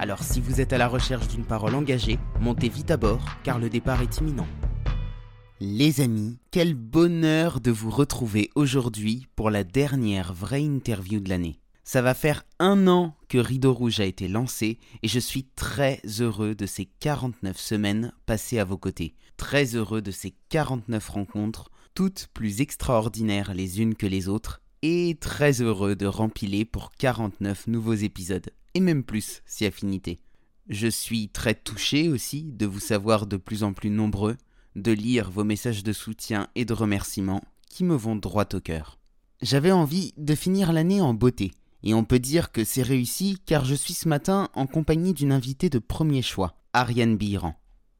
Alors si vous êtes à la recherche d'une parole engagée, montez vite à bord car le départ est imminent. Les amis, quel bonheur de vous retrouver aujourd'hui pour la dernière vraie interview de l'année. Ça va faire un an que Rideau Rouge a été lancé et je suis très heureux de ces 49 semaines passées à vos côtés. Très heureux de ces 49 rencontres, toutes plus extraordinaires les unes que les autres, et très heureux de rempiler pour 49 nouveaux épisodes et même plus si affinité. Je suis très touché aussi de vous savoir de plus en plus nombreux, de lire vos messages de soutien et de remerciements qui me vont droit au cœur. J'avais envie de finir l'année en beauté, et on peut dire que c'est réussi car je suis ce matin en compagnie d'une invitée de premier choix, Ariane Biran.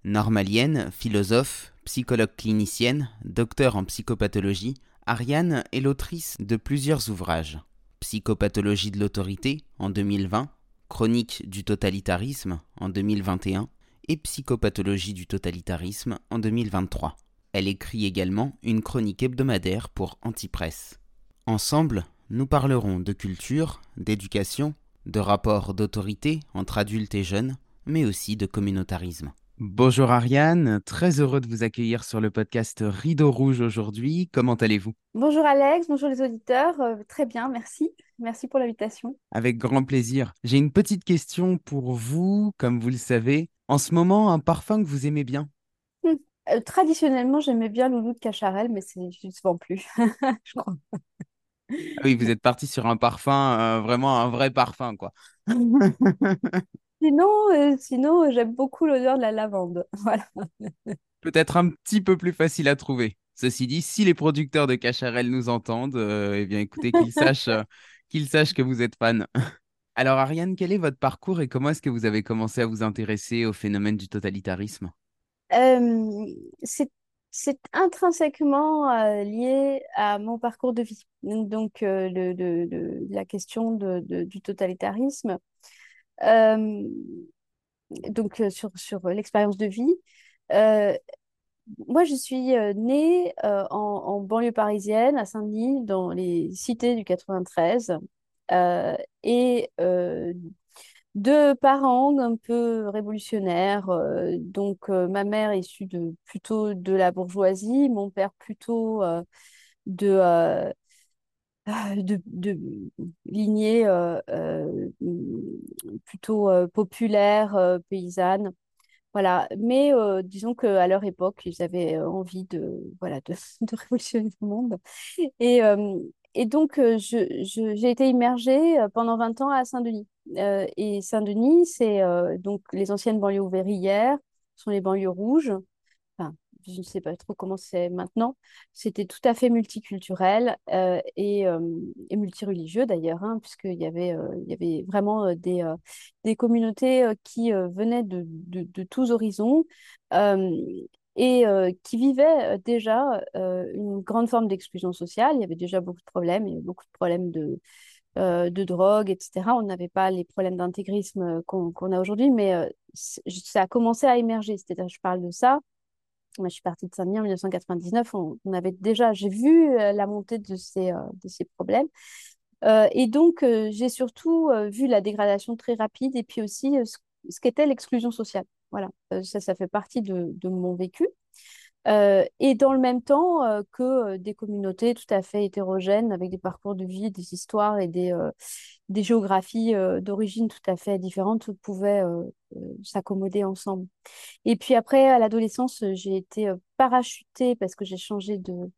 Normalienne, philosophe, psychologue clinicienne, docteur en psychopathologie, Ariane est l'autrice de plusieurs ouvrages. Psychopathologie de l'autorité en 2020, Chronique du totalitarisme en 2021 et Psychopathologie du totalitarisme en 2023. Elle écrit également une chronique hebdomadaire pour Antipresse. Ensemble, nous parlerons de culture, d'éducation, de rapports d'autorité entre adultes et jeunes, mais aussi de communautarisme. Bonjour Ariane, très heureux de vous accueillir sur le podcast Rideau Rouge aujourd'hui. Comment allez-vous? Bonjour Alex, bonjour les auditeurs. Euh, très bien, merci. Merci pour l'invitation. Avec grand plaisir. J'ai une petite question pour vous, comme vous le savez. En ce moment, un parfum que vous aimez bien? Hmm. euh, Traditionnellement, j'aimais bien Loulou de Cacharel, mais c'est souvent plus, je crois. Ah oui, vous êtes parti sur un parfum, euh, vraiment un vrai parfum, quoi. Sinon, euh, sinon euh, j'aime beaucoup l'odeur de la lavande. Voilà. Peut-être un petit peu plus facile à trouver. Ceci dit, si les producteurs de Cacharel nous entendent, euh, eh bien écoutez, qu'ils sachent, qu'ils sachent que vous êtes fan. Alors Ariane, quel est votre parcours et comment est-ce que vous avez commencé à vous intéresser au phénomène du totalitarisme? C'est intrinsèquement lié à mon parcours de vie. Donc, le, la question du totalitarisme, donc euh, sur, sur l'expérience de vie. Euh, moi, je suis née en, banlieue parisienne, à Saint-Denis, dans les cités du 93. et deux parents un peu révolutionnaires. donc, ma mère issue de, plutôt de la bourgeoisie, mon père plutôt de, de, de lignée euh, euh, plutôt euh, populaire, paysanne. Voilà. Mais disons qu'à leur époque, ils avaient envie de, voilà, de, révolutionner le monde. Et, et donc, j'ai été immergée pendant 20 ans à Saint-Denis. et Saint-Denis, c'est donc les anciennes banlieues ouvrières, sont les banlieues rouges je ne sais pas trop comment c'est maintenant, c'était tout à fait multiculturel euh, et, euh, et, multireligieux d'ailleurs, hein, puisqu'il y avait, euh, y avait vraiment des, des communautés qui venaient de, de, de, tous horizons et qui vivaient déjà une grande forme d'exclusion sociale. Il y avait déjà beaucoup de problèmes, il y avait beaucoup de problèmes de, de drogue, etc. On n'avait pas les problèmes d'intégrisme qu'on a aujourd'hui, mais ça a commencé à émerger. C'est-à-dire, je parle de ça moi, je suis partie de Saint-Denis en 1999. On, avait déjà, j'ai vu euh, la montée de ces, euh, de ces problèmes. Euh, et donc, j'ai surtout vu la dégradation très rapide et puis aussi ce, qu'était l'exclusion sociale. Voilà, ça, ça fait partie de, de mon vécu. Et dans le même temps que des communautés tout à fait hétérogènes avec des parcours de vie, des histoires et des, des géographies d'origine tout à fait différentes pouvaient s'accommoder ensemble. Et puis après, à l'adolescence, j'ai été parachutée parce que j'ai changé de,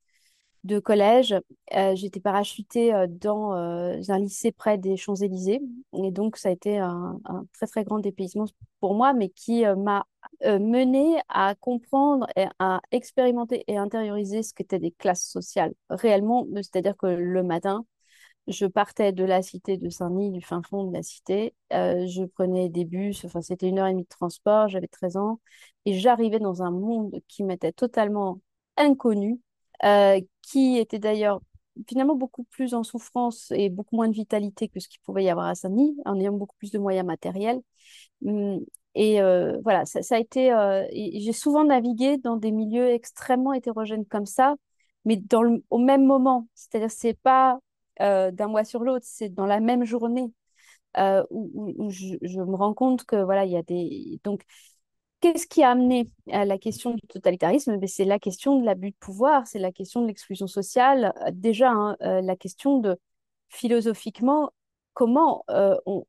de collège. j'ai été parachutée dans un lycée près des Champs-Élysées. Et donc, ça a été un, un, très, très grand dépaysement pour moi, mais qui m'a mené à comprendre et à expérimenter et intérioriser ce qu'étaient des classes sociales réellement. C'est-à-dire que le matin, je partais de la cité de Saint-Denis, du fin fond de la cité. Euh, je prenais des bus, enfin, c'était une heure et demie de transport, j'avais 13 ans. Et j'arrivais dans un monde qui m'était totalement inconnu, euh, qui était d'ailleurs finalement beaucoup plus en souffrance et beaucoup moins de vitalité que ce qu'il pouvait y avoir à Saint-Denis, en ayant beaucoup plus de moyens matériels. Hum, et euh, voilà, ça, a été. j'ai souvent navigué dans des milieux extrêmement hétérogènes comme ça, mais dans au même moment. C'est-à-dire, c'est pas euh, d'un mois sur l'autre, c'est dans la même journée euh, où, je, me rends compte que voilà, il y a des. Donc, qu'est-ce qui a amené à la question du totalitarisme? Ben, C'est la question de l'abus de pouvoir, c'est la question de l'exclusion sociale. Déjà, hein, euh, la question de philosophiquement comment on,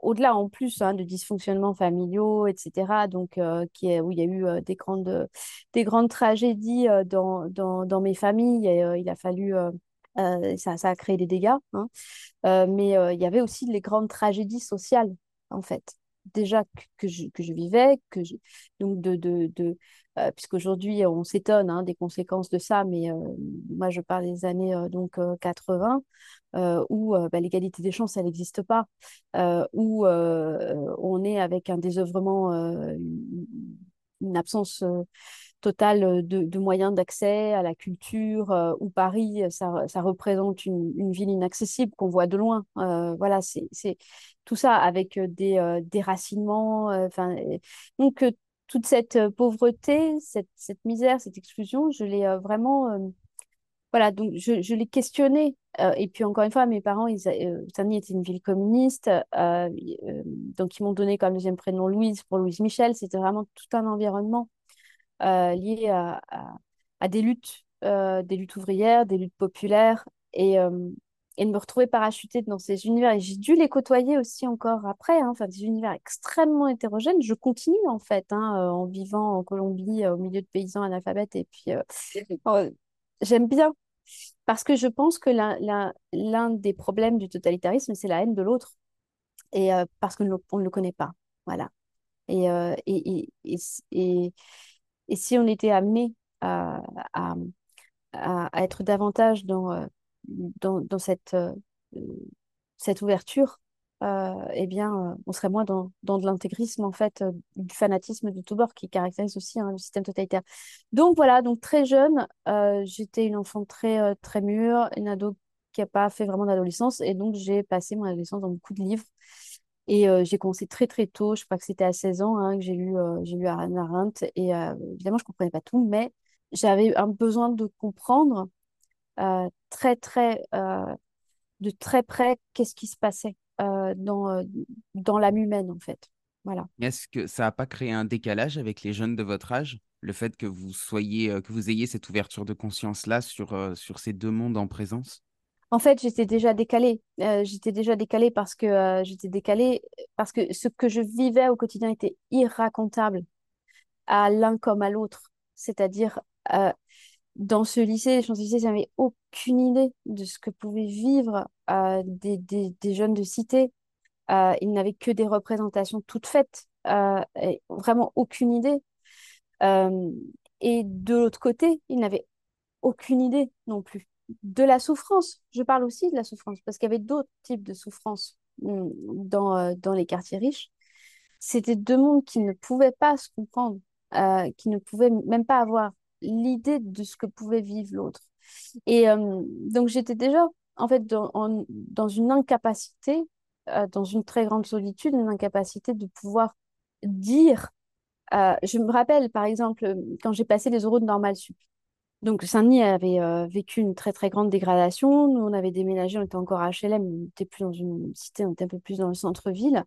au-delà en plus hein, de dysfonctionnements familiaux, etc., donc, où il y a eu des, grandes, des grandes tragédies dans, dans, dans, mes familles, il a fallu euh, ça, a créé des dégâts, hein. euh, mais euh, il y avait aussi les grandes tragédies sociales, en fait. Déjà que, je, que je, vivais, que je, donc de, de, de puisqu'aujourd'hui on s'étonne hein, des conséquences de ça, mais moi je parle des années donc 80 où bah, l'égalité des chances elle n'existe pas, où on est avec un désœuvrement, une absence totale euh, de, moyens d'accès à la culture, euh, où Paris, euh, ça, ça représente une, ville inaccessible qu'on voit de loin. voilà, c'est tout ça avec des déracinements. Enfin, donc, toute cette pauvreté, cette, cette, misère, cette exclusion, je l'ai vraiment voilà, donc je, je l'ai questionné. et puis encore une fois, mes parents, ils, Saint-Denis était une ville communiste, donc ils m'ont donné comme deuxième prénom Louise pour Louise Michel. C'était vraiment tout un environnement euh, liées à, à, des luttes, euh, des luttes ouvrières, des luttes populaires, et, euh, et de me retrouver parachutée dans ces univers. Et j'ai dû les côtoyer aussi encore après, hein, enfin des univers extrêmement hétérogènes. Je continue en fait, hein, en vivant en Colombie, au milieu de paysans analphabètes, et puis oh, j'aime bien. Parce que je pense que l'un des problèmes du totalitarisme, c'est la haine de l'autre. Et parce qu'on ne le connaît pas. Voilà. Et, et, et, et, et si on était amené à, à, être davantage dans, euh, dans, dans cette, euh, cette ouverture, euh, eh bien, on serait moins dans, dans de l'intégrisme, en fait, du fanatisme de tout bord qui caractérise aussi hein, le système totalitaire. Donc voilà, donc très jeune, j'étais une enfant très, très mûre, une ado qui n'a pas fait vraiment d'adolescence, et donc j'ai passé mon adolescence dans beaucoup de livres. Et j'ai commencé très très tôt, je crois que c'était à 16 ans hein, que j'ai lu, euh, lu Arendt. Et évidemment, je ne comprenais pas tout, mais j'avais un besoin de comprendre très très, de très près qu'est-ce qui se passait dans, dans l'âme humaine en fait. Voilà. Est-ce que ça n'a pas créé un décalage avec les jeunes de votre âge? Le fait que vous soyez, que vous ayez cette ouverture de conscience-là sur, sur ces deux mondes en présence? En fait, j'étais déjà décalée. Euh, j'étais déjà décalée parce que euh, j'étais décalée parce que ce que je vivais au quotidien était irracontable à l'un comme à l'autre. C'est-à-dire, euh, dans ce lycée, les Champs-Élysées, j'avais aucune idée de ce que pouvaient vivre des, jeunes de cité. ils n'avaient que des représentations toutes faites, vraiment aucune idée. et de l'autre côté, ils n'avaient aucune idée non plus de la souffrance. Je parle aussi de la souffrance parce qu'il y avait d'autres types de souffrance mm, dans, euh, dans les quartiers riches. C'était deux mondes qui ne pouvaient pas se comprendre, euh, qui ne pouvaient même pas avoir l'idée de ce que pouvait vivre l'autre. Et euh, donc j'étais déjà en fait dans, dans une incapacité, dans une très grande solitude, une incapacité de pouvoir dire. je me rappelle par exemple quand j'ai passé les euros de normal sup. Donc Saint-Denis avait euh, vécu une très très grande dégradation. Nous, on avait déménagé, on était encore à HLM, on n'était plus dans une cité, on était un peu plus dans le centre-ville.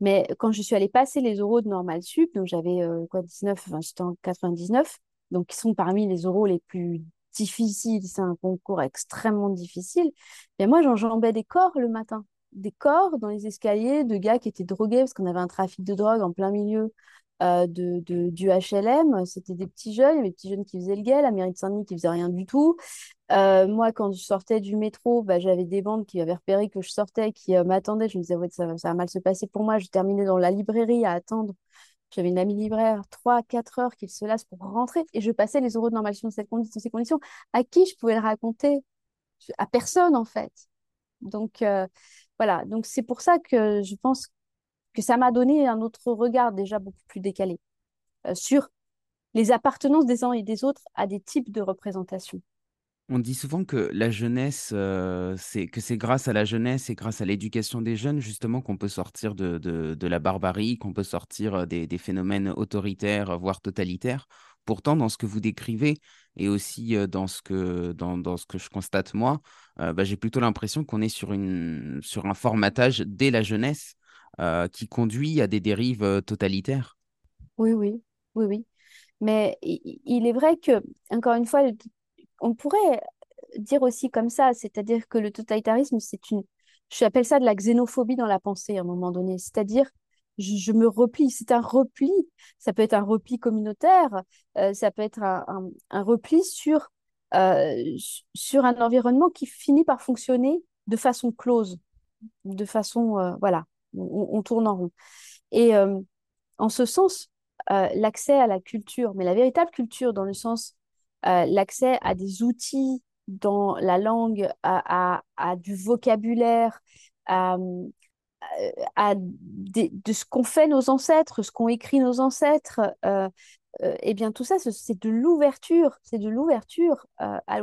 Mais quand je suis allée passer les euros de Normal Sup, donc j'avais euh, quoi 19, enfin j'étais en 99, donc qui sont parmi les euros les plus difficiles, c'est un concours extrêmement difficile. Et moi, j'enjambais des corps le matin, des corps dans les escaliers de gars qui étaient drogués parce qu'on avait un trafic de drogue en plein milieu euh, de, du HLM. C'était des petits jeunes, des petits jeunes qui faisaient le guet, la mairie de Saint-Denis qui faisait rien du tout. Euh, moi, quand je sortais du métro, bah, j'avais des bandes qui avaient repéré que je sortais, qui euh, m'attendaient. Je me disais, ouais, ça, va mal se passer pour moi. Je terminais dans la librairie à attendre. J'avais une amie libraire, 3 4 heures qu'il se lasse pour rentrer. Et je passais les euros de normalisation dans ces conditions. À qui je pouvais le raconter? À personne, en fait. Donc, voilà. Donc, c'est pour ça que je pense que ça m'a donné un autre regard déjà beaucoup plus décalé euh, sur les appartenances des uns et des autres à des types de représentations. On dit souvent que la jeunesse, euh, c'est que c'est grâce à la jeunesse et grâce à l'éducation des jeunes justement qu'on peut sortir de, de, la barbarie, qu'on peut sortir euh, des, phénomènes autoritaires, voire totalitaires. Pourtant, dans ce que vous décrivez et aussi dans ce que, dans, dans ce que je constate moi, bah, j'ai plutôt l'impression qu'on est sur, une, sur un formatage dès la jeunesse qui conduit à des dérives totalitaires. Oui, oui, oui, oui. Mais il est vrai que, encore une fois, on pourrait dire aussi comme ça, c'est-à-dire que le totalitarisme, c'est une, j'appelle ça de la xénophobie dans la pensée à un moment donné, c'est-à-dire je, me replie, c'est un repli, ça peut être un repli communautaire, euh, ça peut être un, repli sur, euh, sur un environnement qui finit par fonctionner de façon close, de façon, euh, voilà, on, tourne en rond. Et en ce sens, l'accès à la culture, mais la véritable culture dans le sens euh, l'accès à des outils dans la langue, à, du vocabulaire, à, de ce qu'ont fait nos ancêtres, ce qu'ont écrit nos ancêtres. Euh, euh, eh bien, tout ça, c'est de l'ouverture, c'est de l'ouverture.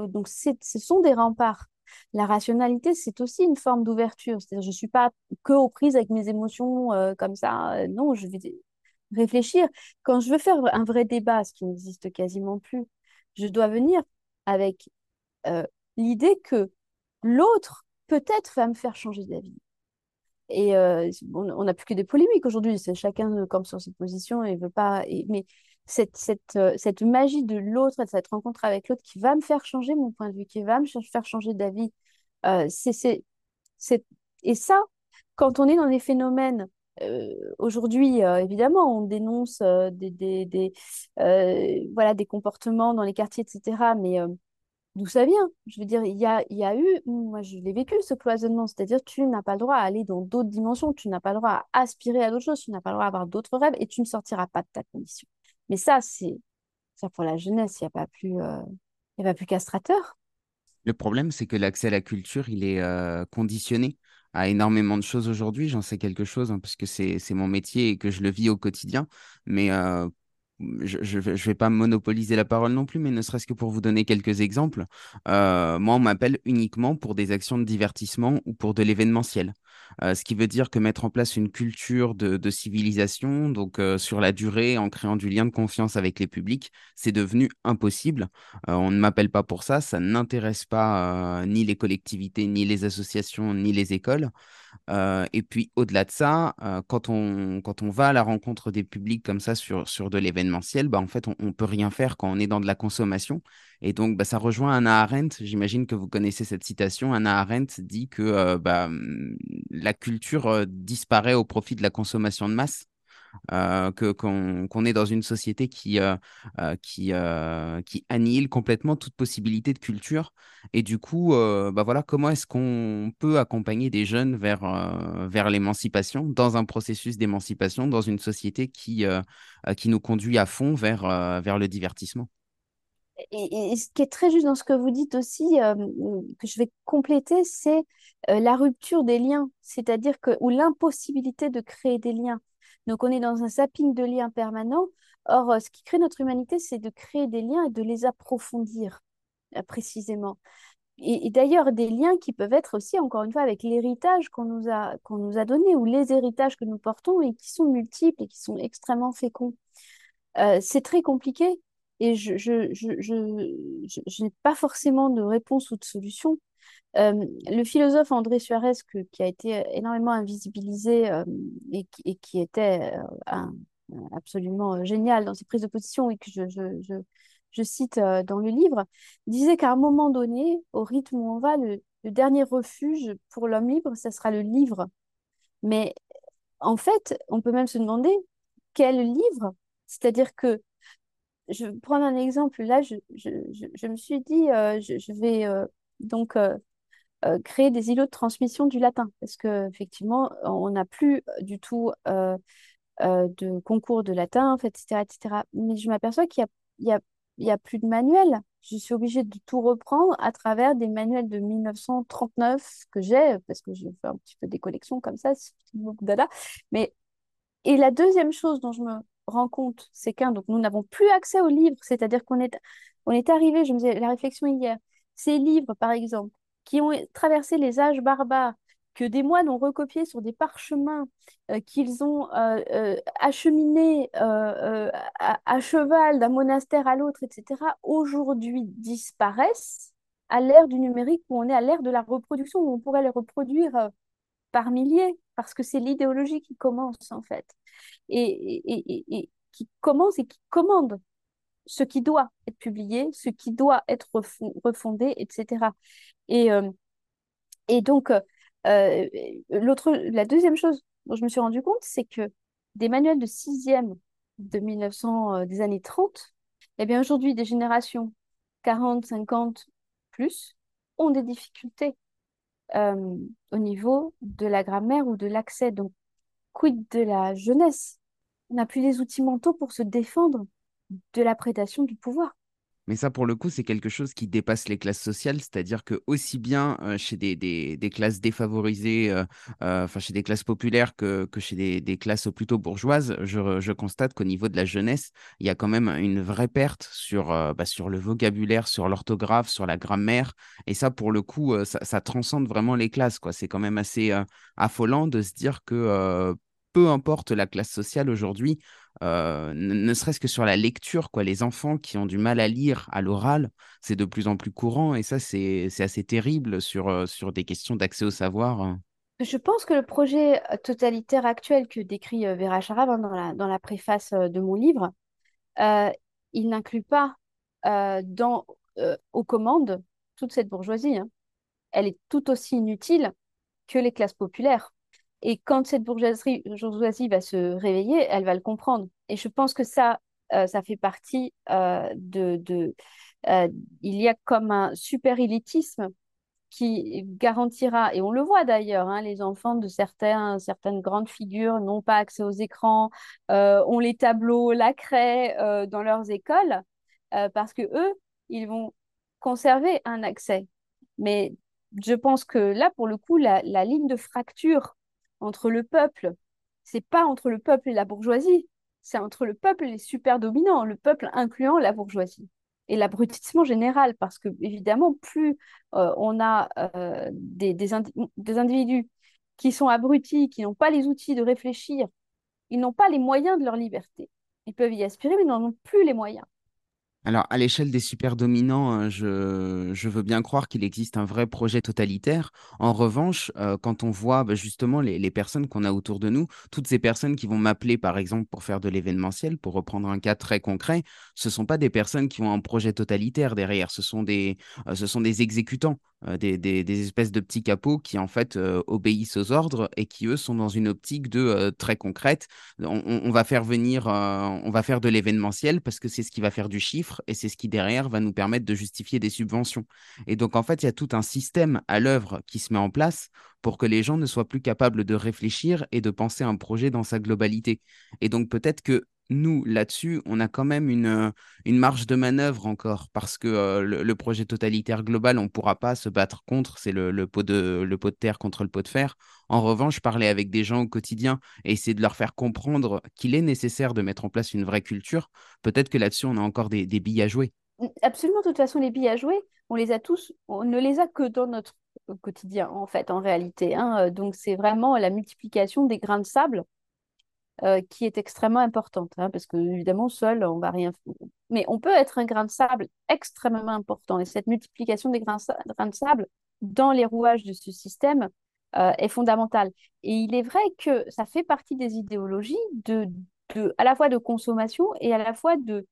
donc, ce sont des remparts. La rationalité, c'est aussi une forme d'ouverture. C'est-à-dire, je ne suis pas que aux prises avec mes émotions comme ça. non, je vais réfléchir. Quand je veux faire un vrai débat, ce qui n'existe quasiment plus, je dois venir avec euh, l'idée que l'autre peut-être va me faire changer d'avis. Et euh, on n'a plus que des polémiques aujourd'hui, chacun comme sur ses positions et veut pas. mais cette, cette, euh, cette magie de l'autre, cette rencontre avec l'autre qui va me faire changer mon point de vue, qui va me faire changer d'avis, c'est, et ça, quand on est dans des phénomènes euh, aujourd'hui, euh, évidemment, on dénonce euh, des, des, des voilà, des comportements dans les quartiers, etc. Mais d'où ça vient? Je veux dire, il y a, y a eu, moi je l'ai vécu, ce cloisonnement, c'est-à-dire tu n'as pas le droit à aller dans d'autres dimensions, tu n'as pas le droit à aspirer à d'autres choses, tu n'as pas le droit à avoir d'autres rêves et tu ne sortiras pas de ta condition. Mais ça, c'est ça pour la jeunesse, il n'y a pas plus, il y a pas plus castrateur. Le problème, c'est que l'accès à la culture, il est conditionné à énormément de choses aujourd'hui. J'en sais quelque chose hein, parce que c'est mon métier et que je le vis au quotidien. Mais euh, je ne vais pas monopoliser la parole non plus, mais ne serait-ce que pour vous donner quelques exemples. Euh, moi, on m'appelle uniquement pour des actions de divertissement ou pour de l'événementiel. Euh, ce qui veut dire que mettre en place une culture de, civilisation, donc euh, sur la durée, en créant du lien de confiance avec les publics, c'est devenu impossible. on ne m'appelle pas pour ça, ça n'intéresse pas ni les collectivités, ni les associations, ni les écoles. Euh, et puis au-delà de ça, euh, quand, on, va à la rencontre des publics comme ça sur, sur de l'événementiel, bah, en fait, on ne peut rien faire quand on est dans de la consommation. Et donc, bah, ça rejoint Anna Arendt. J'imagine que vous connaissez cette citation. Anna Arendt dit que euh, bah, la culture disparaît au profit de la consommation de masse. Euh, que qu'on est dans une société qui euh, euh, qui qui annihile complètement toute possibilité de culture et du coup bah voilà comment est-ce qu'on peut accompagner des jeunes vers vers l'émancipation dans un processus d'émancipation dans une société qui qui nous conduit à fond vers vers le divertissement? Et, ce qui est très juste dans ce que vous dites aussi, que je vais compléter, c'est la rupture des liens, c'est-à-dire que ou l'impossibilité de créer des liens. Donc, on est dans un zapping de liens permanent. Or, euh, ce qui crée notre humanité, c'est de créer des liens et de les approfondir euh, précisément. Et, d'ailleurs, des liens qui peuvent être aussi, encore une fois, avec l'héritage qu'on nous a, qu'on nous a donné ou les héritages que nous portons et qui sont multiples et qui sont extrêmement féconds. Euh, c'est très compliqué et je, je, je, je n'ai pas forcément de réponse ou de solution. Euh, le philosophe André Suarez, qui a été énormément invisibilisé euh, et, qui, était euh, absolument génial dans ses prises de position et que je, cite dans le livre, disait qu'à un moment donné, au rythme où on va, le, dernier refuge pour l'homme libre, ce sera le livre. Mais en fait, on peut même se demander quel livre? C'est-à-dire que je vais prendre un exemple. Là, je, me suis dit, je, vais donc euh, créer des îlots de transmission du latin, parce qu'effectivement, on n'a plus du tout euh, euh, de concours de latin, etc., etc. Mais je m'aperçois qu'il n'y a plus de manuel. Je suis obligée de tout reprendre à travers des manuels de 1939 que j'ai, parce que j'ai fait un petit peu des collections comme ça, Mais, et la deuxième chose dont je me rends compte, c'est qu'un, donc nous n'avons plus accès aux livres, c'est-à-dire qu'on est, on est arrivé, je me faisais la réflexion hier, ces livres, par exemple, qui ont traversé les âges barbares, que des moines ont recopiés sur des parchemins euh, qu'ils ont euh, euh, acheminés à, cheval d'un monastère à l'autre, etc., aujourd'hui disparaissent à l'ère du numérique où on est à l'ère de la reproduction, où on pourrait les reproduire par milliers, parce que c'est l'idéologie qui commence en fait, et, qui commence et qui commande ce qui doit être publié, ce qui doit être refondé, etc. Et, et donc, euh, l'autre, la deuxième chose dont je me suis rendu compte, c'est que des manuels de sixième de 1900, euh, des années 30, eh bien aujourd'hui, des générations 40, 50 plus ont des difficultés euh, au niveau de la grammaire ou de l'accès. Donc, quid de la jeunesse? On n'a plus les outils mentaux pour se défendre de la prédation du pouvoir. Mais ça, pour le coup, c'est quelque chose qui dépasse les classes sociales, c'est-à-dire que aussi bien chez des, des, classes défavorisées, enfin chez des classes populaires que, que chez des, des, classes plutôt bourgeoises, je, je constate qu'au niveau de la jeunesse, il y a quand même une vraie perte sur, bah, sur le vocabulaire, sur l'orthographe, sur la grammaire. Et ça, pour le coup, ça, ça transcende vraiment les classes. C'est quand même assez affolant de se dire que peu importe la classe sociale aujourd'hui, euh, ne, serait-ce que sur la lecture, quoi. Les enfants qui ont du mal à lire à l'oral, c'est de plus en plus courant et ça, c'est assez terrible sur, euh, sur des questions d'accès au savoir. Je pense que le projet euh, totalitaire actuel que décrit Vera Charab hein, dans, la, dans la préface de mon livre, il n'inclut pas dans, aux commandes toute cette bourgeoisie. Hein. Elle est tout aussi inutile que les classes populaires. Et quand cette bourgeoisie, va se réveiller, elle va le comprendre. Et je pense que ça, euh, ça fait partie euh, de... euh, il y a comme un super élitisme qui garantira, et on le voit d'ailleurs, hein, les enfants de certains, certaines grandes figures n'ont pas accès aux écrans, ont les tableaux, la craie dans leurs écoles, parce que eux, ils vont conserver un accès. Mais je pense que là, pour le coup, la ligne de fracture entre le peuple. C'est pas entre le peuple et la bourgeoisie, c'est entre le peuple et les super dominants, le peuple incluant la bourgeoisie. Et l'abrutissement général, parce que évidemment, plus euh, on a euh, des, individus qui sont abrutis, qui n'ont pas les outils de réfléchir, ils n'ont pas les moyens de leur liberté. Ils peuvent y aspirer, mais ils n'en ont plus les moyens. Alors, à l'échelle des super dominants, euh, je, veux bien croire qu'il existe un vrai projet totalitaire. En revanche, euh, quand on voit bah, justement les, personnes qu'on a autour de nous, toutes ces personnes qui vont m'appeler, par exemple, pour faire de l'événementiel, pour reprendre un cas très concret, ce ne sont pas des personnes qui ont un projet totalitaire derrière, ce sont des, euh, ce sont des exécutants. Des, espèces de petits capots qui en fait obéissent aux ordres et qui eux sont dans une optique de très concrète. On, va faire venir, on va faire de l'événementiel parce que c'est ce qui va faire du chiffre et c'est ce qui derrière va nous permettre de justifier des subventions. Et donc en fait, il y a tout un système à l'œuvre qui se met en place pour que les gens ne soient plus capables de réfléchir et de penser un projet dans sa globalité. Et donc peut-être que nous, là-dessus, on a quand même une, euh, une marge de manœuvre encore, parce que euh, le, projet totalitaire global, on ne pourra pas se battre contre, c'est le, pot de, le pot de terre contre le pot de fer. En revanche, parler avec des gens au quotidien et essayer de leur faire comprendre qu'il est nécessaire de mettre en place une vraie culture, peut-être que là-dessus, on a encore des, billes à jouer. Absolument, de toute façon, les billes à jouer, on les a tous, on ne les a que dans notre quotidien, en fait, en réalité. Hein. Donc, c'est vraiment la multiplication des grains de sable euh, qui est extrêmement importante, hein, parce que évidemment, seul, on va rien. Mais on peut être un grain de sable extrêmement important, et cette multiplication des grains, de sable dans les rouages de ce système euh, est fondamentale. Et il est vrai que ça fait partie des idéologies de, à la fois de consommation et à la fois de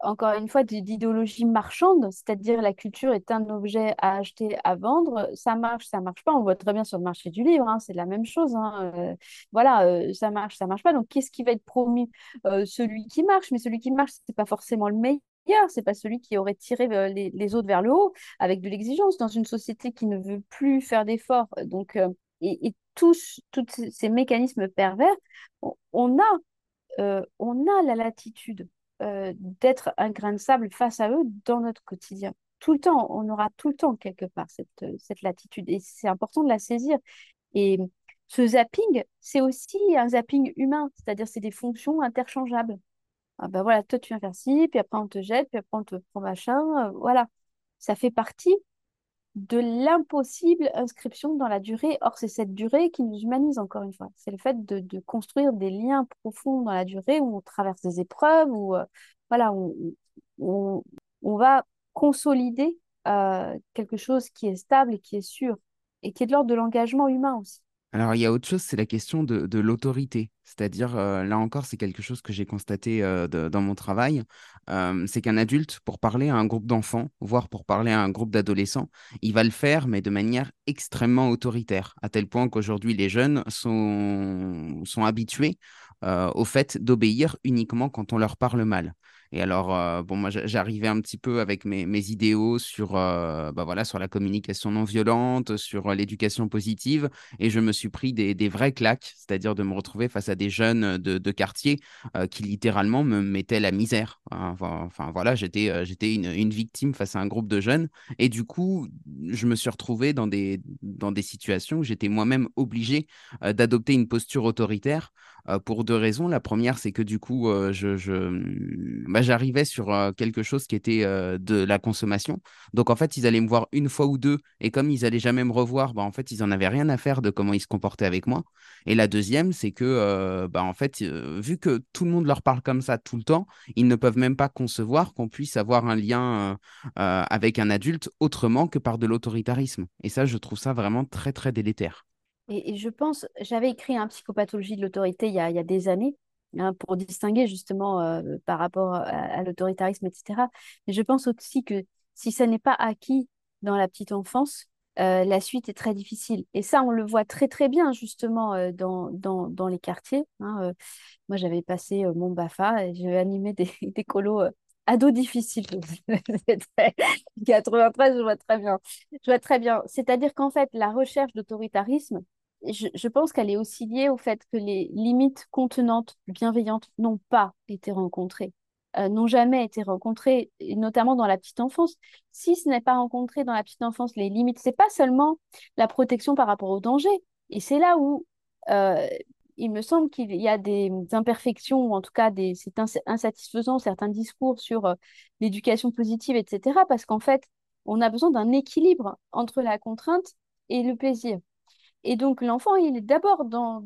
encore une fois, d'idéologie marchande, c'est-à-dire la culture est un objet à acheter, à vendre, ça marche, ça marche pas. On voit très bien sur le marché du livre, hein, c'est la même chose. Hein, euh, voilà, euh, ça marche, ça marche pas. Donc, qu'est-ce qui va être promu euh, Celui qui marche, mais celui qui marche, c'est pas forcément le meilleur. C'est pas celui qui aurait tiré les, autres vers le haut avec de l'exigence dans une société qui ne veut plus faire d'efforts. Donc, et, tous, ces mécanismes pervers, on, a, on a la latitude d'être un grain de sable face à eux dans notre quotidien. Tout le temps, on aura tout le temps quelque part cette, cette latitude et c'est important de la saisir. Et ce zapping, c'est aussi un zapping humain, c'est-à-dire c'est des fonctions interchangeables. Ah ben voilà, toi tu viens faire ci, puis après on te jette, puis après on te prend machin, voilà. Ça fait partie de l'impossible inscription dans la durée. Or, c'est cette durée qui nous humanise, encore une fois. C'est le fait de, construire des liens profonds dans la durée où on traverse des épreuves, où euh, voilà, on, va consolider euh, quelque chose qui est stable et qui est sûr, et qui est de l'ordre de l'engagement humain aussi. Alors, il y a autre chose, c'est la question de, l'autorité. C'est-à-dire, euh, là encore, c'est quelque chose que j'ai constaté euh, dans mon travail. Euh, c'est qu'un adulte, pour parler à un groupe d'enfants, voire pour parler à un groupe d'adolescents, il va le faire, mais de manière extrêmement autoritaire, à tel point qu'aujourd'hui, les jeunes sont, sont habitués au fait d'obéir uniquement quand on leur parle mal. Et alors, euh, bon, moi, j'arrivais un petit peu avec mes, idéaux sur, euh, bah voilà, sur la communication non violente, sur euh, l'éducation positive, et je me suis pris des, des vrais claques, c'est-à-dire de me retrouver face à des jeunes de, quartier qui littéralement me mettaient la misère. Enfin, voilà, j'étais une, victime face à un groupe de jeunes, et du coup, je me suis retrouvé dans des, dans des situations où j'étais moi-même obligé d'adopter une posture autoritaire pour deux raisons. La première, c'est que du coup, je, je bah, j'arrivais sur quelque chose qui était de la consommation. Donc en fait, ils allaient me voir une fois ou deux, et comme ils allaient jamais me revoir, bah, en fait, ils en avaient rien à faire de comment ils se comportaient avec moi. Et la deuxième, c'est que bah, en fait, vu que tout le monde leur parle comme ça tout le temps, ils ne peuvent même pas concevoir qu'on puisse avoir un lien avec un adulte autrement que par de l'autoritarisme. Et ça, je trouve ça vraiment très très délétère. Et, je pense, j'avais écrit un psychopathologie de l'autorité il, y a des années hein, pour distinguer justement euh, par rapport à, l'autoritarisme, etc. Mais je pense aussi que si ça n'est pas acquis dans la petite enfance, euh, la suite est très difficile. Et ça, on le voit très très bien justement euh, dans, dans, dans, les quartiers. Hein, moi, j'avais passé mon BAFA et j'ai animé des, des colos ados difficiles. 93, je vois très bien. Je vois très bien. C'est-à-dire qu'en fait, la recherche d'autoritarisme, je, pense qu'elle est aussi liée au fait que les limites contenantes, bienveillantes, n'ont pas été rencontrées, euh, n'ont jamais été rencontrées, notamment dans la petite enfance. Si ce n'est pas rencontré dans la petite enfance, les limites, c'est pas seulement la protection par rapport au danger. Et c'est là où euh, il me semble qu'il y a des imperfections, ou en tout cas, des, c'est insatisfaisant certains discours sur euh, l'éducation positive, etc. Parce qu'en fait, on a besoin d'un équilibre entre la contrainte et le plaisir. Et donc, l'enfant, il est d'abord dans,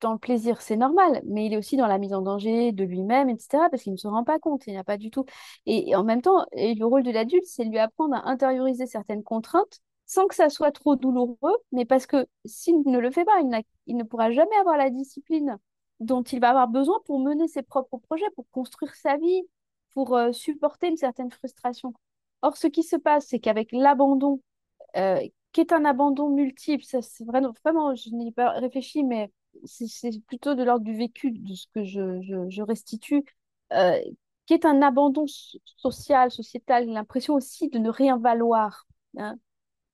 dans le plaisir, c'est normal, mais il est aussi dans la mise en danger de lui-même, etc., parce qu'il ne se rend pas compte, il n'a pas du tout. Et, en même temps, le rôle de l'adulte, c'est lui apprendre à intérioriser certaines contraintes sans que ça soit trop douloureux, mais parce que s'il ne le fait pas, il, il ne pourra jamais avoir la discipline dont il va avoir besoin pour mener ses propres projets, pour construire sa vie, pour euh, supporter une certaine frustration. Or, ce qui se passe, c'est qu'avec l'abandon euh, qui est un abandon multiple. Ça, c'est vraiment, vraiment, je n'ai pas réfléchi, mais c'est plutôt de l'ordre du vécu, de ce que je, je, restitue, euh, qui est un abandon social, sociétal, l'impression aussi de ne rien valoir. Hein.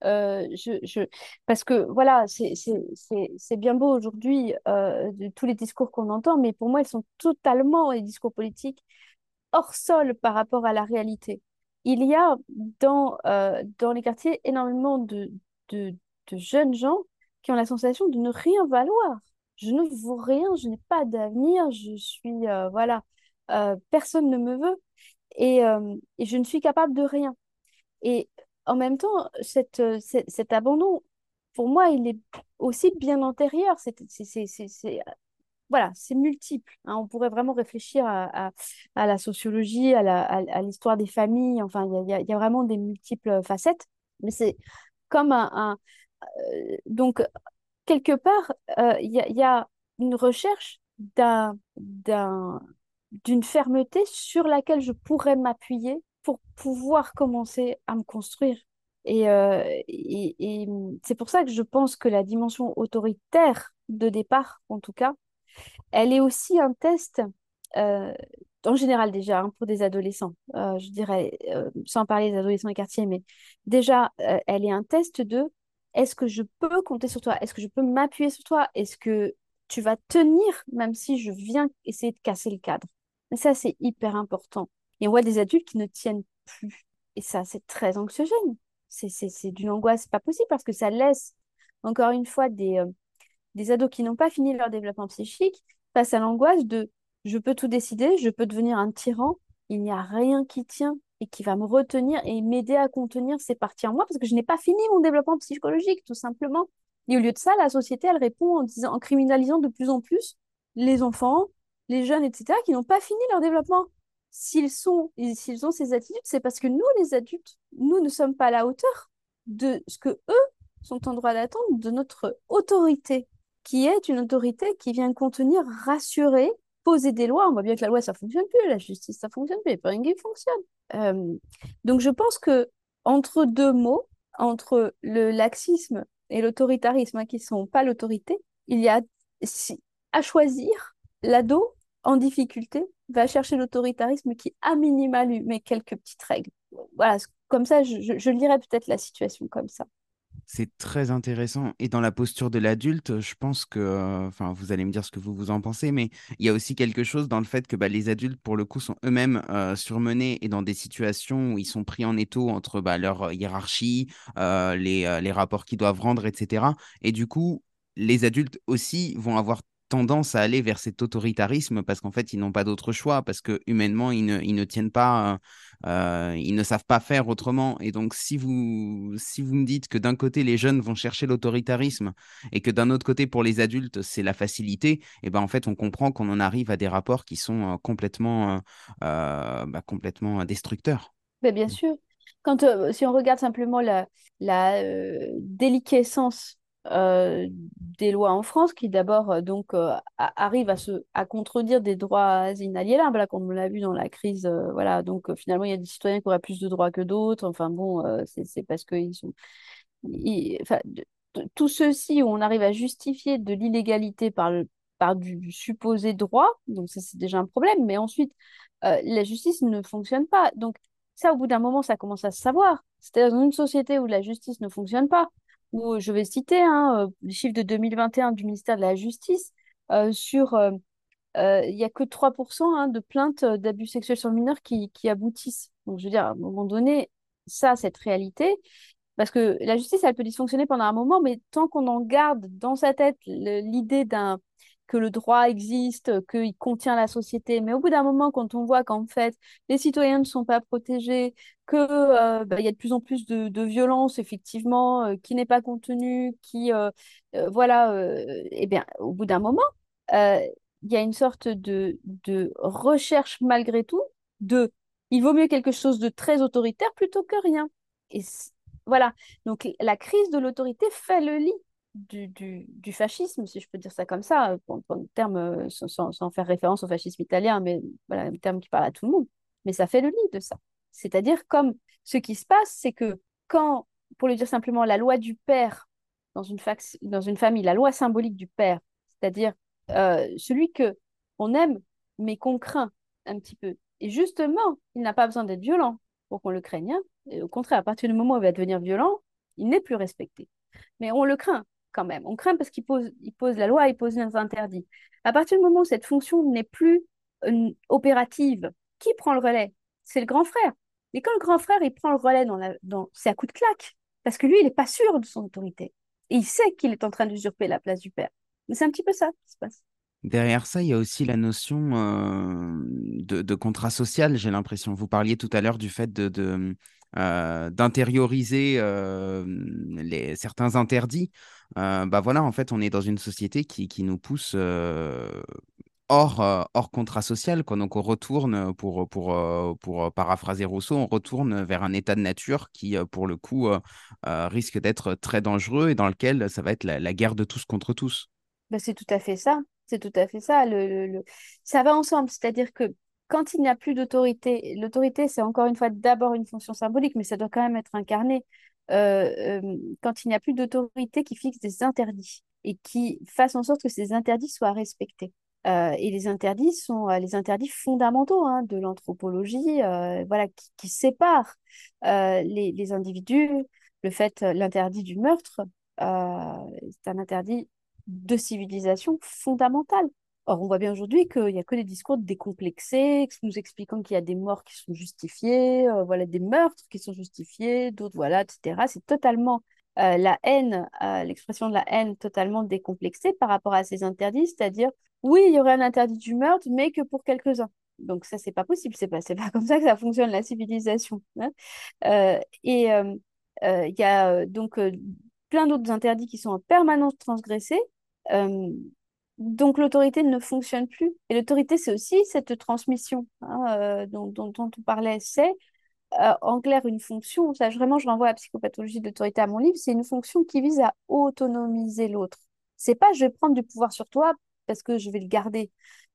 Euh, je, je, parce que voilà, c'est bien beau aujourd'hui euh, de tous les discours qu'on entend, mais pour moi, ils sont totalement, les discours politiques, hors sol par rapport à la réalité. Il y a dans, dans les quartiers énormément de, de, jeunes gens qui ont la sensation de ne rien valoir. Je ne vaux rien, je n'ai pas d'avenir, je suis, euh, voilà, euh, personne ne me veut et, euh, et, je ne suis capable de rien. Et en même temps, cette, cet abandon, pour moi, il est aussi bien antérieur. C'est, voilà, c'est multiple. Hein. On pourrait vraiment réfléchir à, à, la sociologie, à, l'histoire des familles. Enfin, il y y a, vraiment des multiples facettes. Mais c'est comme un... Euh, donc, quelque part, euh, il y, a une recherche d'un, d'une fermeté sur laquelle je pourrais m'appuyer pour pouvoir commencer à me construire. Et, euh, et, c'est pour ça que je pense que la dimension autoritaire de départ, en tout cas, elle est aussi un test en général déjà, hein, pour des adolescents, euh, je dirais, euh, sans parler des adolescents et quartiers, mais déjà, euh, elle est un test de est-ce que je peux compter sur toi? Est-ce que je peux m'appuyer sur toi? Est-ce que tu vas tenir même si je viens essayer de casser le cadre? Ça, c'est hyper important. Et on voit des adultes qui ne tiennent plus. Et ça, c'est très anxiogène. C'est d'une angoisse pas possible parce que ça laisse, encore une fois, des, des ados qui n'ont pas fini leur développement psychique face à l'angoisse de je peux tout décider, je peux devenir un tyran, il n'y a rien qui tient et qui va me retenir et m'aider à contenir ces parties en moi parce que je n'ai pas fini mon développement psychologique, tout simplement. Et au lieu de ça, la société, elle répond en, disant, en criminalisant de plus en plus les enfants, les jeunes, etc., qui n'ont pas fini leur développement. S'ils sont, s'ils ont ces attitudes, c'est parce que nous, les adultes, nous ne sommes pas à la hauteur de ce que eux sont en droit d'attendre de notre autorité, qui est une autorité qui vient contenir, rassurer, poser des lois. On voit bien que la loi, ça fonctionne plus, la justice, ça fonctionne plus, rien qui fonctionne. Euh, donc je pense que entre deux mots, entre le laxisme et l'autoritarisme, hein, qui ne sont pas l'autorité, il y a à choisir, l'ado en difficulté va chercher l'autoritarisme qui, à minima, lui met quelques petites règles. Voilà, comme ça, je, je lirais peut-être la situation comme ça. C'est très intéressant. Et dans la posture de l'adulte, je pense que, euh, enfin, vous allez me dire ce que vous vous en pensez, mais il y a aussi quelque chose dans le fait que bah, les adultes, pour le coup, sont eux-mêmes euh, surmenés et dans des situations où ils sont pris en étau entre bah, leur hiérarchie, euh, les, les rapports qu'ils doivent rendre, etc. Et du coup, les adultes aussi vont avoir tendance à aller vers cet autoritarisme parce qu'en fait, ils n'ont pas d'autre choix, parce que humainement, ils ne, ils ne tiennent pas, euh, euh, ils ne savent pas faire autrement. Et donc, si vous, si vous me dites que d'un côté, les jeunes vont chercher l'autoritarisme et que d'un autre côté, pour les adultes, c'est la facilité, et eh ben en fait, on comprend qu'on en arrive à des rapports qui sont euh, complètement, bah, complètement destructeurs. Mais bien sûr. Quand, si on regarde simplement la, la déliquescence euh, des lois en France qui d'abord euh, donc euh, arrivent à se à contredire des droits inaliénables comme on l'a vu dans la crise voilà. Donc finalement il y a des citoyens qui auraient plus de droits que d'autres. Enfin bon c'est parce qu'ils sont enfin, tout ceci où on arrive à justifier de l'illégalité par par du, supposé droit donc ça c'est déjà un problème mais ensuite la justice ne fonctionne pas. Donc ça au bout d'un moment ça commence à se savoir. C'est dans une société où la justice ne fonctionne pas où je vais citer hein, euh, les chiffres de 2021 du ministère de la Justice, euh, sur euh, il n'y a que 3% hein, de plaintes d'abus sexuels sur mineurs qui, qui, aboutissent. Donc, je veux dire, à un moment donné, ça, cette réalité, parce que la justice, elle peut dysfonctionner pendant un moment, mais tant qu'on en garde dans sa tête l'idée d'un que le droit existe, qu'il contient la société. Mais au bout d'un moment, quand on voit qu'en fait, les citoyens ne sont pas protégés, qu'il euh, bah, y a de plus en plus de, de violence, effectivement, euh, qui n'est pas contenue, qui, euh, voilà, eh bien, au bout d'un moment, il y a une sorte de, de recherche malgré tout de il vaut mieux quelque chose de très autoritaire plutôt que rien. Et voilà. Donc la crise de l'autorité fait le lit du, du, fascisme, si je peux dire ça comme ça, pour, pour terme, euh, sans, sans, faire référence au fascisme italien, mais voilà, un terme qui parle à tout le monde. Mais ça fait le lit de ça. C'est-à-dire comme ce qui se passe, c'est que quand, pour le dire simplement, la loi du père dans une, dans une famille, la loi symbolique du père, c'est-à-dire euh, celui que on aime mais qu'on craint un petit peu. Et justement, il n'a pas besoin d'être violent pour qu'on le craigne. Hein. Et au contraire, à partir du moment où il va devenir violent, il n'est plus respecté. Mais on le craint quand même. On craint parce qu'il pose, il pose la loi, il pose les interdits. À partir du moment où cette fonction n'est plus opérative, qui prend le relais? C'est le grand frère. Et quand le grand frère, il prend le relais dans c'est à coup de claque. Parce que lui, il n'est pas sûr de son autorité. Et il sait qu'il est en train d'usurper la place du père. Mais c'est un petit peu ça qui se passe. Derrière ça, il y a aussi la notion euh, de, contrat social, j'ai l'impression. Vous parliez tout à l'heure du fait de, euh, d'intérioriser euh, les, certains interdits. Euh, bah voilà, en fait, on est dans une société qui, qui nous pousse hors, hors contrat social. Quoi. Donc, on retourne, pour, pour, pour paraphraser Rousseau, on retourne vers un état de nature qui, pour le coup, risque d'être très dangereux et dans lequel ça va être la, guerre de tous contre tous. Bah, c'est tout à fait ça. C'est tout à fait ça. Le, le... Ça va ensemble. C'est-à-dire que quand il n'y a plus d'autorité, l'autorité, c'est encore une fois d'abord une fonction symbolique, mais ça doit quand même être incarné. Euh, euh, quand il n'y a plus d'autorité qui fixe des interdits et qui fasse en sorte que ces interdits soient respectés. Euh, et les interdits sont les interdits fondamentaux hein, de l'anthropologie, voilà, qui, séparent les, les, individus. Le fait, l'interdit du meurtre, c'est un interdit de civilisation fondamental Or, on voit bien aujourd'hui qu'il n'y a que des discours décomplexés, nous expliquant qu'il y a des morts qui sont justifiées, euh, voilà, des meurtres qui sont justifiés, d'autres, voilà, etc. C'est totalement euh, la haine, euh, l'expression de la haine totalement décomplexée par rapport à ces interdits, c'est-à-dire, oui, il y aurait un interdit du meurtre, mais que pour quelques-uns. Donc ça, c'est pas possible, c'est pas, pas comme ça que ça fonctionne, la civilisation. Hein. et il y a donc plein d'autres interdits qui sont en permanence transgressés. Donc l'autorité ne fonctionne plus. Et l'autorité, c'est aussi cette transmission hein, euh, dont, dont, on parlait. C'est euh, en clair une fonction, ça vraiment je renvoie à la psychopathologie d'autorité à mon livre, c'est une fonction qui vise à autonomiser l'autre. C'est pas je vais prendre du pouvoir sur toi parce que je vais le garder.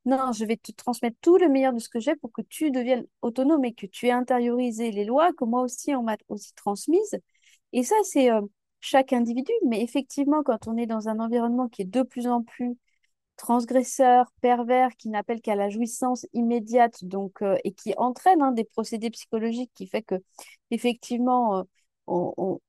Non, je vais te transmettre tout le meilleur de ce que j'ai pour que tu deviennes autonome et que tu aies intériorisé les lois que moi aussi on m'a aussi transmises. Et ça, c'est euh, chaque individu. Mais effectivement, quand on est dans un environnement qui est de plus en plus transgresseur, pervers, qui n'appelle qu'à la jouissance immédiate, donc euh, et qui entraîne hein, des procédés psychologiques qui fait que effectivement euh, on,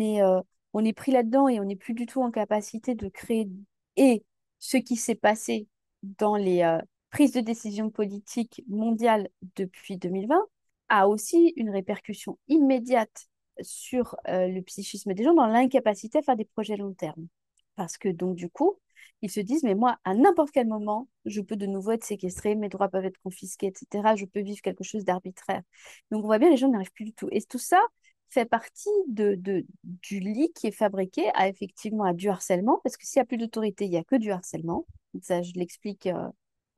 euh, on est pris là-dedans et on n'est plus du tout en capacité de créer et ce qui s'est passé dans les prises de décision politiques mondiales depuis 2020 a aussi une répercussion immédiate sur le psychisme des gens dans l'incapacité à faire des projets long terme. Parce que donc du coup, ils se disent, mais moi, à n'importe quel moment, je peux de nouveau être séquestré, mes droits peuvent être confisqués, etc. Je peux vivre quelque chose d'arbitraire. Donc, on voit bien, les gens n'arrivent plus du tout. Et tout ça fait partie de, du lit qui est fabriqué à effectivement à du harcèlement, parce que s'il n'y a plus d'autorité, il n'y a que du harcèlement. Ça, je l'explique euh,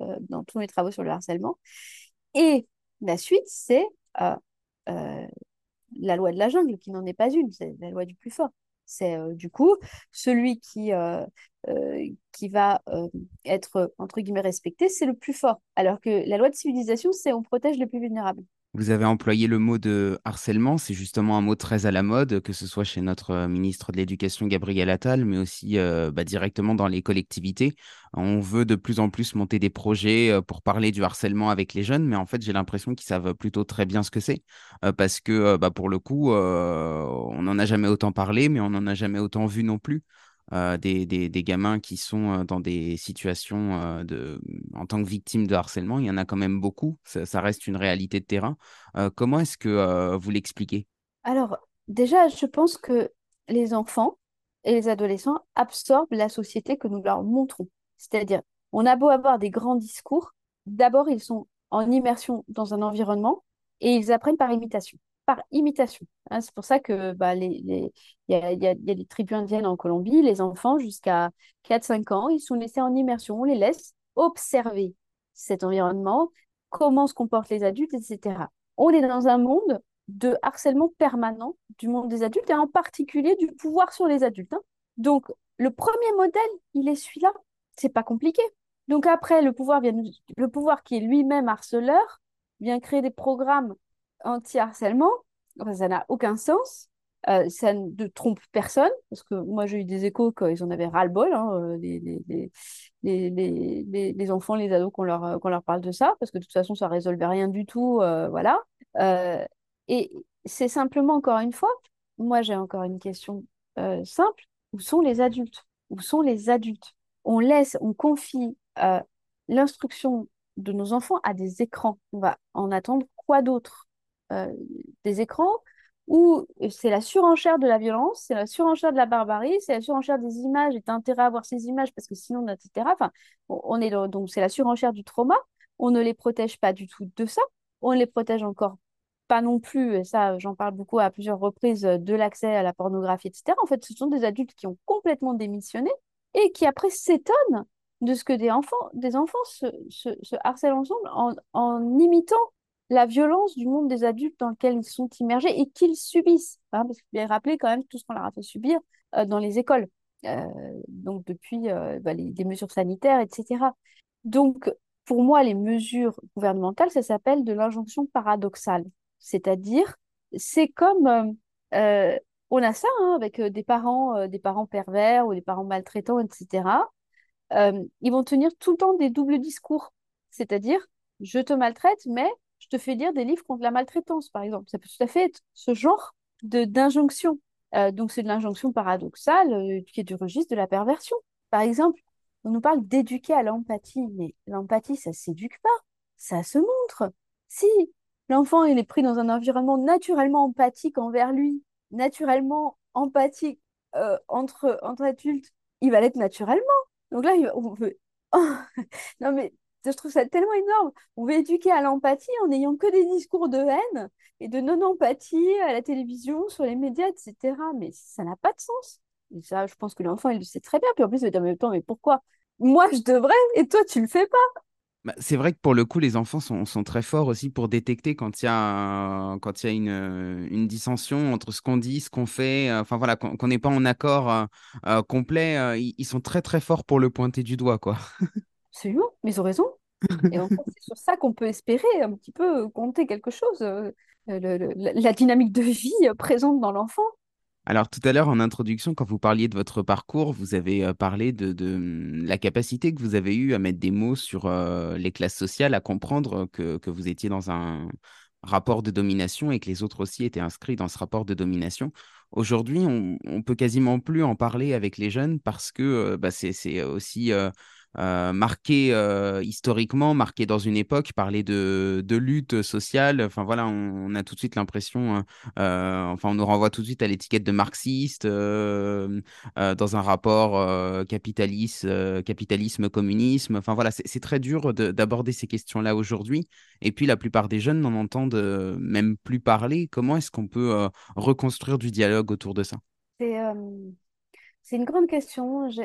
euh, dans tous mes travaux sur le harcèlement. Et la suite, c'est euh, la loi de la jungle, qui n'en est pas une, c'est la loi du plus fort. C'est du coup celui qui, qui va être, entre guillemets, respecté, c'est le plus fort. Alors que la loi de civilisation, c'est on protège les plus vulnérables. Vous avez employé le mot de harcèlement, c'est justement un mot très à la mode, que ce soit chez notre euh, ministre de l'Éducation Gabriel Attal, mais aussi euh, bah, directement dans les collectivités. On veut de plus en plus monter des projets euh, pour parler du harcèlement avec les jeunes, mais en fait j'ai l'impression qu'ils savent plutôt très bien ce que c'est, parce que bah, pour le coup, on n'en a jamais autant parlé, mais on n'en a jamais autant vu non plus. Euh, des, des, gamins qui sont euh, dans des situations euh, de, en tant que victimes de harcèlement. Il y en a quand même beaucoup. Ça, reste une réalité de terrain. comment est-ce que vous l'expliquez? Alors, déjà, je pense que les enfants et les adolescents absorbent la société que nous leur montrons. C'est-à-dire, on a beau avoir des grands discours, d'abord, ils sont en immersion dans un environnement et ils apprennent par imitation par imitation. Hein. c'est pour ça que bah, les, les... Y a, y a des tribus indiennes en Colombie, les enfants jusqu'à 4-5 ans, ils sont laissés en immersion, on les laisse observer cet environnement, comment se comportent les adultes, etc. On est dans un monde de harcèlement permanent du monde des adultes et en particulier du pouvoir sur les adultes. Hein. Donc, le premier modèle, il est celui-là. C'est pas compliqué. Donc après, le pouvoir, vient, le pouvoir qui est lui-même harceleur vient créer des programmes anti-harcèlement, ça n'a aucun sens. Euh, ça ne trompe personne, parce que moi j'ai eu des échos qu'ils en avaient ras-le-bol, hein, euh, les, les, les, les, enfants, les ados, qu'on leur, qu'on leur parle de ça, parce que de toute façon ça ne résolvait rien du tout, euh, voilà. et c'est simplement, encore une fois, moi j'ai encore une question simple, où sont les adultes? Où sont les adultes? On laisse, on confie l'instruction de nos enfants à des écrans. On va en attendre quoi d'autre? euh, des écrans où c'est la surenchère de la violence, c'est la surenchère de la barbarie, c'est la surenchère des images et t'as intérêt à voir ces images parce que sinon, etc. Enfin, on est donc c'est la surenchère du trauma. On ne les protège pas du tout de ça. On les protège encore pas non plus, et ça j'en parle beaucoup à plusieurs reprises, de l'accès à la pornographie, etc. En fait, ce sont des adultes qui ont complètement démissionné et qui après s'étonnent de ce que des enfants, des enfants se, harcèlent ensemble en, en imitant la violence du monde des adultes dans lequel ils sont immergés et qu'ils subissent. Hein, parce qu'il faut rappeler quand même tout ce qu'on leur a fait subir euh, dans les écoles. Euh, donc depuis euh, bah, les, mesures sanitaires, etc. Donc pour moi, les mesures gouvernementales, ça s'appelle de l'injonction paradoxale. C'est-à-dire, c'est comme on a ça hein, avec des parents, des parents pervers ou des parents maltraitants, etc. ils vont tenir tout le temps des doubles discours. C'est-à-dire, je te maltraite, mais je te fais lire des livres contre la maltraitance, par exemple. Ça peut tout à fait être ce genre de d'injonction. Euh, donc, c'est de l'injonction paradoxale euh, qui est du registre de la perversion. Par exemple, on nous parle d'éduquer à l'empathie, mais l'empathie, ça s'éduque pas, ça se montre. Si l'enfant est pris dans un environnement naturellement empathique envers lui, naturellement empathique euh, entre, entre adultes, il va l'être naturellement. Donc là, on veut... non mais je trouve ça tellement énorme. On veut éduquer à l'empathie en n'ayant que des discours de haine et de non-empathie à la télévision, sur les médias, etc. Mais ça n'a pas de sens. Ça, je pense que l'enfant, il le sait très bien. Puis en plus, il va dire, même temps, mais pourquoi? Moi, je devrais et toi, tu le fais pas bah, c'est vrai que pour le coup, les enfants sont, très forts aussi pour détecter quand il y a, a une, dissension entre ce qu'on dit, ce qu'on fait, euh, voilà, qu'on n'est pas en accord euh, euh, complet. Ils, sont très très forts pour le pointer du doigt, quoi. Absolument, mais ils ont raison. Et en fait, c'est sur ça qu'on peut espérer un petit peu compter quelque chose, la dynamique de vie présente dans l'enfant. Alors tout à l'heure en introduction, quand vous parliez de votre parcours, vous avez parlé de, mmh, la capacité que vous avez eue à mettre des mots sur les classes sociales, à comprendre que, vous étiez dans un rapport de domination et que les autres aussi étaient inscrits dans ce rapport de domination. Aujourd'hui, on, on peut quasiment plus en parler avec les jeunes parce que bah, c'est aussi euh, marqué euh, historiquement, marqué dans une époque, parler de, de lutte sociale. Enfin voilà, on, a tout de suite l'impression, euh, enfin on nous renvoie tout de suite à l'étiquette de marxiste dans un rapport capitaliste, capitalisme, communisme. Enfin voilà, c'est très dur d'aborder ces questions-là aujourd'hui. Et puis la plupart des jeunes n'en entendent même plus parler. Comment est-ce qu'on peut reconstruire du dialogue autour de ça? C'est une grande question. Je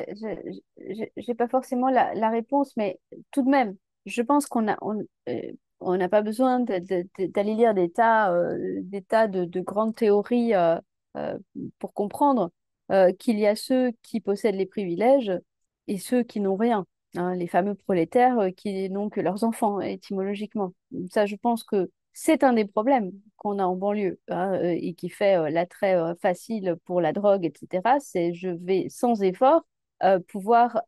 n'ai pas forcément la, réponse, mais tout de même, je pense qu'on a, on, euh, n'a pas besoin d'aller lire des tas, euh, des tas de, grandes théories euh, pour comprendre qu'il y a ceux qui possèdent les privilèges et ceux qui n'ont rien. Hein, les fameux prolétaires qui n'ont que leurs enfants, étymologiquement. Ça, je pense que c'est un des problèmes qu'on a en banlieue hein, euh, et qui fait euh, l'attrait euh, facile pour la drogue, etc. C'est je vais sans effort pouvoir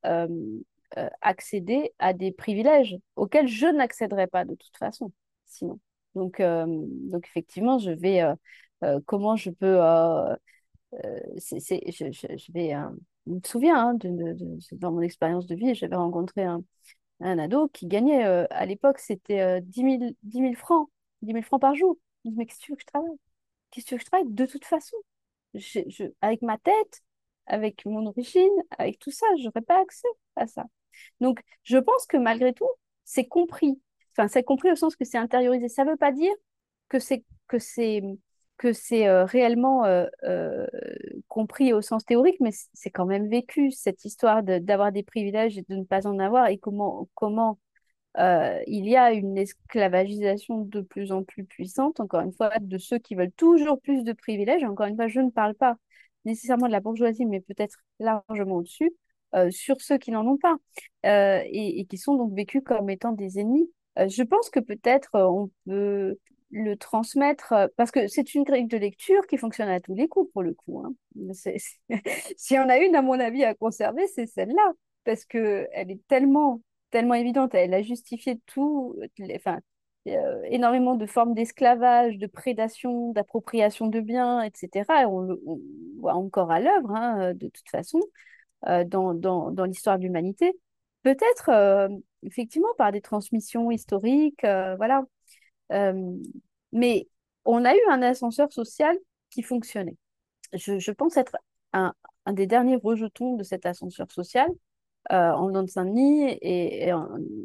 accéder à des privilèges auxquels je n'accéderai pas de toute façon, sinon. Donc, effectivement, je vais comment je peux je, me souviens hein, dans mon expérience de vie, j'avais rencontré un, ado qui gagnait à l'époque c'était 10 000, 10 000 francs 10 000 francs par jour. Je dis, mais qu'est-ce que tu veux que je travaille? Qu'est-ce que tu veux que je travaille? De toute façon, avec ma tête, avec mon origine, avec tout ça, je n'aurais pas accès à ça. Donc, je pense que malgré tout, c'est compris. Enfin, c'est compris au sens que c'est intériorisé. Ça ne veut pas dire que c'est que c'est que c'est euh, réellement euh, euh, compris au sens théorique, mais c'est quand même vécu cette histoire d'avoir des privilèges et de ne pas en avoir et comment comment euh, il y a une esclavagisation de plus en plus puissante, encore une fois, de ceux qui veulent toujours plus de privilèges. Encore une fois, je ne parle pas nécessairement de la bourgeoisie, mais peut-être largement au-dessus, euh, sur ceux qui n'en ont pas euh, et, qui sont donc vécus comme étant des ennemis. je pense que peut-être on peut le transmettre, parce que c'est une grille de lecture qui fonctionne à tous les coups, pour le coup. Hein. si on a une, à mon avis, à conserver, c'est celle-là, parce qu'elle est tellement tellement évidente. Elle a justifié tout, enfin, euh, énormément de formes d'esclavage, de prédation, d'appropriation de biens, etc. on le voit encore à l'œuvre, hein, de toute façon, euh, dans, dans, l'histoire de l'humanité. Peut-être, euh, effectivement, par des transmissions historiques, voilà. mais on a eu un ascenseur social qui fonctionnait. Je, pense être un des derniers rejetons de cet ascenseur social, euh, en de Saint-Denis. Et,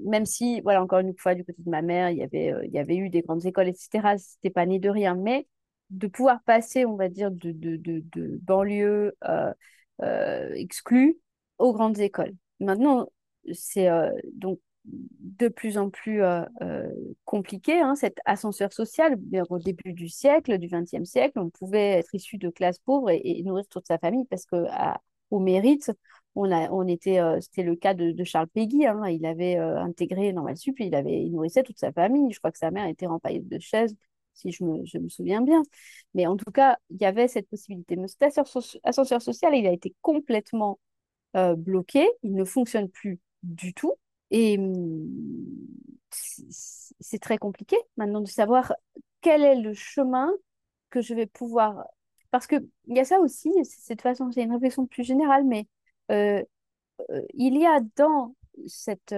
même si, voilà, encore une fois, du côté de ma mère, il y avait, euh, il y avait eu des grandes écoles, etc., c'était pas né de rien, mais de pouvoir passer, on va dire, de, de, de, banlieue euh, exclue aux grandes écoles. Maintenant, c'est donc de plus en plus compliqué, hein, cet ascenseur social. Au début du siècle, du XXe siècle, on pouvait être issu de classes pauvres et, nourrir toute sa famille parce que au mérite, on, a, on était, euh, c'était le cas de, Charles Péguy. Hein. il avait euh, intégré Normal Sup, il, avait, il nourrissait toute sa famille. Je crois que sa mère était rempaillée de chaises, si je me, je me, souviens bien. Mais en tout cas, il y avait cette possibilité. Mais cet ascenseur, social, il a été complètement euh, bloqué. Il ne fonctionne plus du tout. Et hum, c'est très compliqué maintenant de savoir quel est le chemin que je vais pouvoir. Parce qu'il y a ça aussi, c'est de façon, c'est une réflexion plus générale, mais euh, il y a dans cette,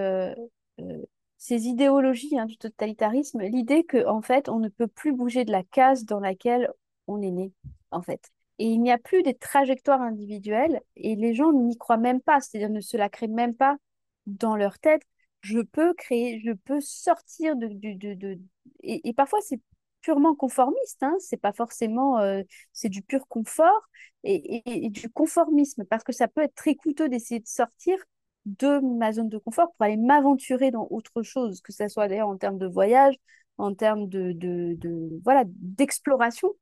ces idéologies hein, du totalitarisme l'idée que en fait, on ne peut plus bouger de la case dans laquelle on est né, en fait. Et il n'y a plus des trajectoires individuelles et les gens n'y croient même pas, c'est-à-dire ne se la créent même pas dans leur tête. Je peux créer, je peux sortir de... de, de, Et, parfois, c'est purement conformiste, hein, c'est pas forcément... Euh, c'est du pur confort et, du conformisme, parce que ça peut être très coûteux d'essayer de sortir de ma zone de confort pour aller m'aventurer dans autre chose, que ce soit d'ailleurs en termes de voyage, en termes de, de voilà, d'exploration.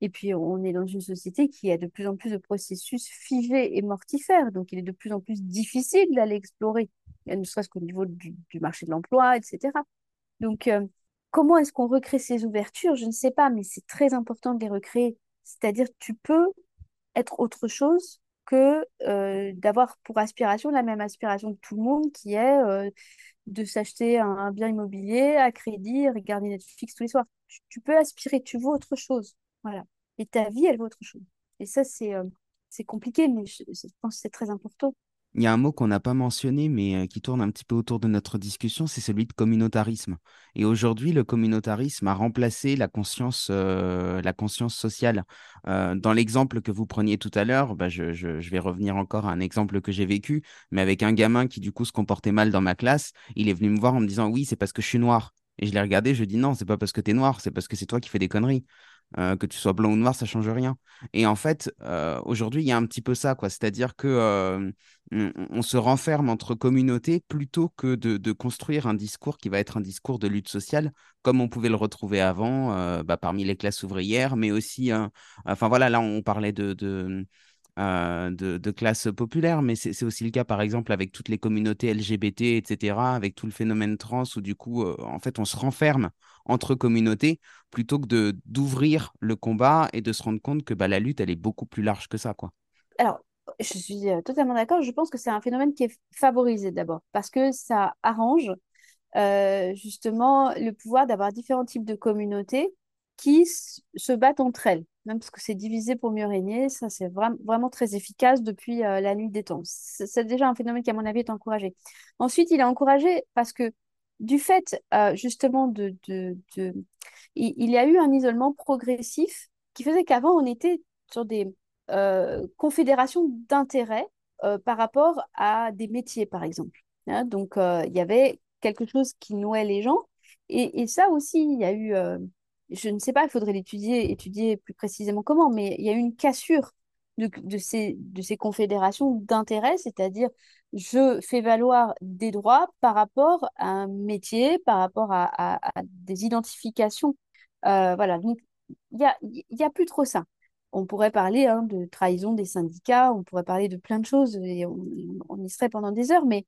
Et puis, on est dans une société qui a de plus en plus de processus figés et mortifères. Donc, il est de plus en plus difficile d'aller explorer, ne serait-ce qu'au niveau du, marché de l'emploi, etc. Donc, euh, comment est-ce qu'on recrée ces ouvertures? Je ne sais pas, mais c'est très important de les recréer. C'est-à-dire, tu peux être autre chose que euh, d'avoir pour aspiration la même aspiration de tout le monde, qui est euh, de s'acheter un, bien immobilier à crédit, regarder Netflix tous les soirs. tu peux aspirer, tu veux autre chose. Voilà. Et ta vie, elle vaut autre chose. Et ça, c'est euh, c'est compliqué, mais je, pense que c'est très important. Il y a un mot qu'on n'a pas mentionné, mais euh, qui tourne un petit peu autour de notre discussion, c'est celui de communautarisme. Et aujourd'hui, le communautarisme a remplacé la conscience, euh, la conscience sociale. dans l'exemple que vous preniez tout à l'heure, bah, je, je, vais revenir encore à un exemple que j'ai vécu, mais avec un gamin qui du coup se comportait mal dans ma classe, il est venu me voir en me disant oui, c'est parce que je suis noir. Et je l'ai regardé, je dis non, c'est pas parce que tu es noir, c'est parce que c'est toi qui fais des conneries. Euh, que tu sois blanc ou noir, ça change rien. Et en fait, euh, aujourd'hui, il y a un petit peu ça, quoi. C'est-à-dire que euh, on, se renferme entre communautés plutôt que de, construire un discours qui va être un discours de lutte sociale, comme on pouvait le retrouver avant, bah, parmi les classes ouvrières, mais aussi, enfin voilà, là, on parlait de euh, de, classe populaire, mais c'est aussi le cas par exemple avec toutes les communautés LGBT, etc., avec tout le phénomène trans où du coup, euh, en fait, on se renferme entre communautés plutôt que d'ouvrir le combat et de se rendre compte que bah, la lutte, elle est beaucoup plus large que ça. quoi. Alors, je suis euh, totalement d'accord. Je pense que c'est un phénomène qui est favorisé d'abord parce que ça arrange justement le pouvoir d'avoir différents types de communautés qui se battent entre elles, même parce que c'est divisé pour mieux régner. Ça, c'est vraiment très efficace depuis euh, la nuit des temps. C'est déjà un phénomène qui, à mon avis, est encouragé. Ensuite, il est encouragé parce que du fait, euh, justement, de, de, Il, y a eu un isolement progressif qui faisait qu'avant, on était sur des euh, confédérations d'intérêts par rapport à des métiers, par exemple. Hein. donc, il y avait quelque chose qui nouait les gens. Et ça aussi, il y a eu je ne sais pas, il faudrait l'étudier, étudier plus précisément comment, mais il y a eu une cassure de, ces, confédérations d'intérêt, c'est-à-dire je fais valoir des droits par rapport à un métier, par rapport à, des identifications. Euh, voilà, donc il n'y a, y a plus trop ça. On pourrait parler hein, de trahison des syndicats, on pourrait parler de plein de choses, et on, on y serait pendant des heures, mais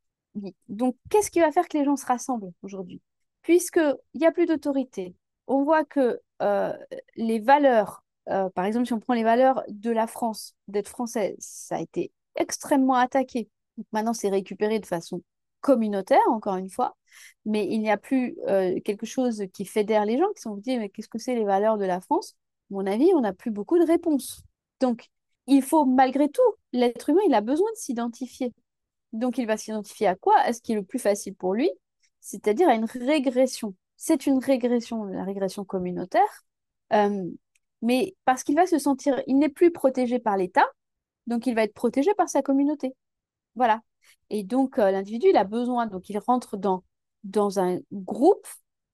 donc qu'est-ce qui va faire que les gens se rassemblent aujourd'hui? Puisqu'il n'y a plus d'autorité, on voit que euh, les valeurs, euh, par exemple, si on prend les valeurs de la France, d'être français, ça a été extrêmement attaqué. maintenant, c'est récupéré de façon communautaire, encore une fois, mais il n'y a plus euh, quelque chose qui fédère les gens qui sont dit, mais qu'est-ce que c'est les valeurs de la France? À mon avis, on n'a plus beaucoup de réponses. Donc, il faut malgré tout, l'être humain, il a besoin de s'identifier. Donc, il va s'identifier à quoi? Est-ce qui est le plus facile pour lui C'est-à-dire à une régression c'est une régression, la régression communautaire, euh, mais parce qu'il va se sentir, il n'est plus protégé par l'État, donc il va être protégé par sa communauté. Voilà. Et donc euh, l'individu, il a besoin, donc il rentre dans, dans un groupe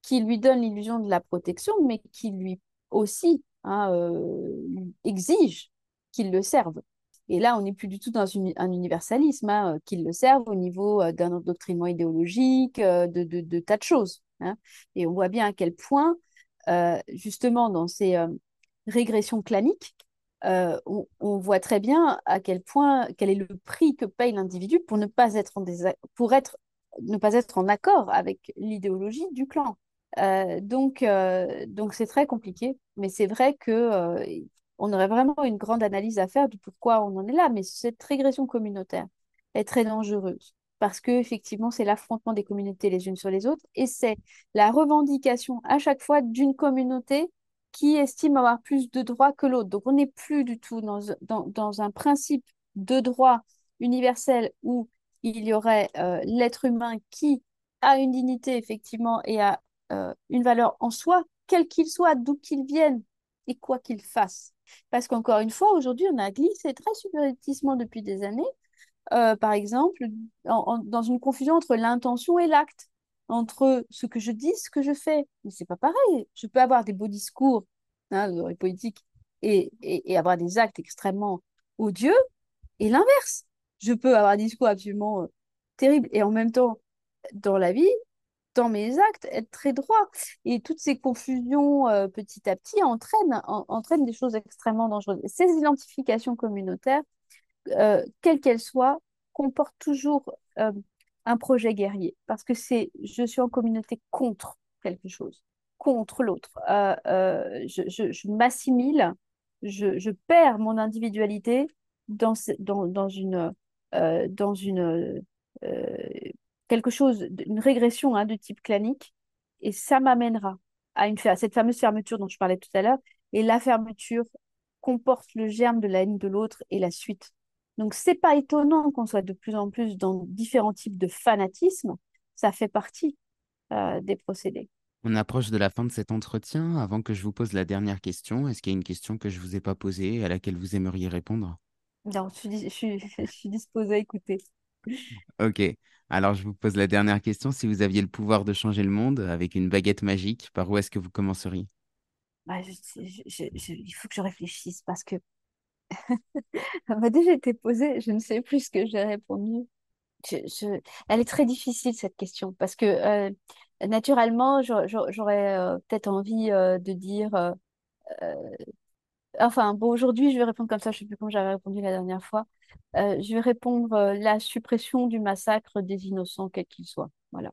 qui lui donne l'illusion de la protection, mais qui lui aussi hein, euh, exige qu'il le serve. Et là, on n'est plus du tout dans un universalisme, hein, qu'il le serve au niveau d'un endoctrinement idéologique, de, tas de choses. Hein. Et on voit bien à quel point, euh, justement, dans ces euh, régressions claniques, euh, on, voit très bien à quel point, quel est le prix que paye l'individu pour ne pas être en pour être, ne pas être en accord avec l'idéologie du clan. donc, donc c'est très compliqué, mais c'est vrai que on aurait vraiment une grande analyse à faire de pourquoi on en est là. Mais cette régression communautaire est très dangereuse parce que effectivement c'est l'affrontement des communautés les unes sur les autres et c'est la revendication à chaque fois d'une communauté qui estime avoir plus de droits que l'autre. Donc on n'est plus du tout dans, un principe de droit universel où il y aurait l'être humain qui a une dignité, effectivement, et a une valeur en soi, quel qu'il soit, d'où qu'il vienne et quoi qu'il fasse. Parce qu'encore une fois, aujourd'hui, on a glissé très subrepticement depuis des années, par exemple, dans une confusion entre l'intention et l'acte entre ce que je dis, ce que je fais. Mais c'est pas pareil. Je peux avoir des beaux discours hein, politiques et, et, avoir des actes extrêmement odieux et l'inverse. Je peux avoir des discours absolument euh, terribles et en même temps, dans la vie, dans mes actes, être très droit. Et toutes ces confusions euh, petit à petit entraînent, entraînent des choses extrêmement dangereuses. ces identifications communautaires, euh, quelles qu'elles soient, comportent toujours un projet guerrier, parce que c'est je suis en communauté contre quelque chose, contre l'autre. Euh, euh, je, m'assimile, je, perds mon individualité dans, une, euh, quelque chose, une régression hein, de type clanique, et ça m'amènera à, à cette fameuse fermeture dont je parlais tout à l'heure. Et la fermeture comporte le germe de la haine de l'autre et la suite donc, c'est pas étonnant qu'on soit de plus en plus dans différents types de fanatisme. Ça fait partie euh, des procédés. On approche de la fin de cet entretien. Avant que je vous pose la dernière question, est-ce qu'il y a une question que je ne vous ai pas posée à laquelle vous aimeriez répondre? Non, je suis, je, suis, je suis disposée à écouter. Ok, alors je vous pose la dernière question. Si vous aviez le pouvoir de changer le monde avec une baguette magique, par où est-ce que vous commenceriez? Bah, Il faut que je réfléchisse parce que Elle m'a déjà été posée, je ne sais plus ce que j'ai répondu. Je, Elle est très difficile cette question parce que euh, naturellement, j'aurais euh, peut-être envie euh, de dire. Enfin, bon, aujourd'hui, je vais répondre comme ça, je ne sais plus comment j'avais répondu la dernière fois. je vais répondre la suppression du massacre des innocents, quel qu'il soit. Voilà.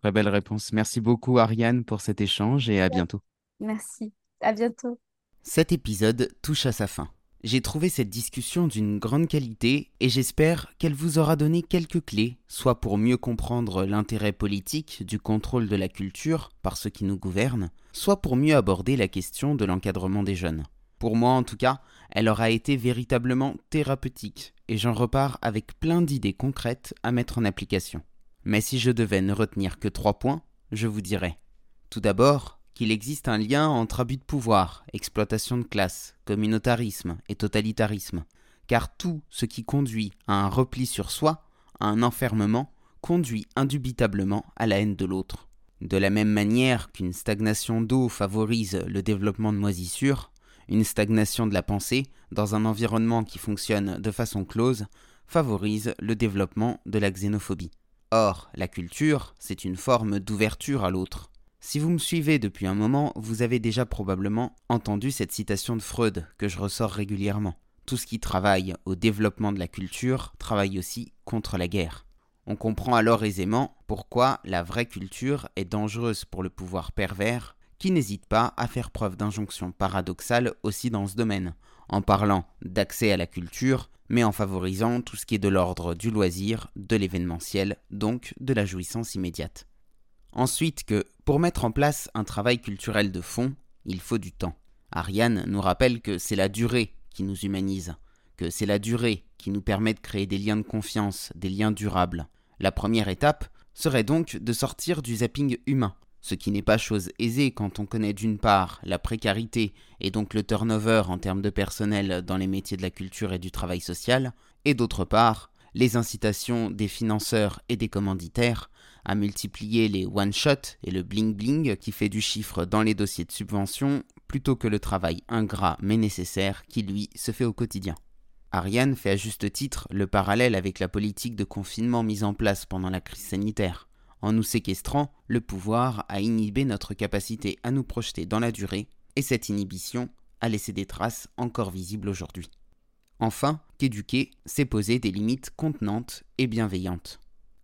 Très belle réponse. Merci beaucoup, Ariane, pour cet échange et à bientôt. Merci. À bientôt. Cet épisode touche à sa fin. J'ai trouvé cette discussion d'une grande qualité et j'espère qu'elle vous aura donné quelques clés, soit pour mieux comprendre l'intérêt politique du contrôle de la culture par ceux qui nous gouvernent, soit pour mieux aborder la question de l'encadrement des jeunes. Pour moi en tout cas, elle aura été véritablement thérapeutique et j'en repars avec plein d'idées concrètes à mettre en application. Mais si je devais ne retenir que trois points, je vous dirais. Tout d'abord, qu'il existe un lien entre abus de pouvoir, exploitation de classe, communautarisme et totalitarisme, car tout ce qui conduit à un repli sur soi, à un enfermement, conduit indubitablement à la haine de l'autre. De la même manière qu'une stagnation d'eau favorise le développement de moisissures, une stagnation de la pensée, dans un environnement qui fonctionne de façon close, favorise le développement de la xénophobie. Or, la culture, c'est une forme d'ouverture à l'autre, si vous me suivez depuis un moment, vous avez déjà probablement entendu cette citation de Freud que je ressors régulièrement. Tout ce qui travaille au développement de la culture travaille aussi contre la guerre. On comprend alors aisément pourquoi la vraie culture est dangereuse pour le pouvoir pervers, qui n'hésite pas à faire preuve d'injonctions paradoxales aussi dans ce domaine, en parlant d'accès à la culture, mais en favorisant tout ce qui est de l'ordre du loisir, de l'événementiel, donc de la jouissance immédiate. Ensuite que, pour mettre en place un travail culturel de fond, il faut du temps. Ariane nous rappelle que c'est la durée qui nous humanise, que c'est la durée qui nous permet de créer des liens de confiance, des liens durables. La première étape serait donc de sortir du zapping humain, ce qui n'est pas chose aisée quand on connaît d'une part la précarité et donc le turnover en termes de personnel dans les métiers de la culture et du travail social, et d'autre part les incitations des financeurs et des commanditaires à multiplier les one-shot et le bling-bling qui fait du chiffre dans les dossiers de subvention plutôt que le travail ingrat mais nécessaire qui lui se fait au quotidien. Ariane fait à juste titre le parallèle avec la politique de confinement mise en place pendant la crise sanitaire. En nous séquestrant, le pouvoir a inhibé notre capacité à nous projeter dans la durée, et cette inhibition a laissé des traces encore visibles aujourd'hui. Enfin, qu'éduquer, c'est poser des limites contenantes et bienveillantes.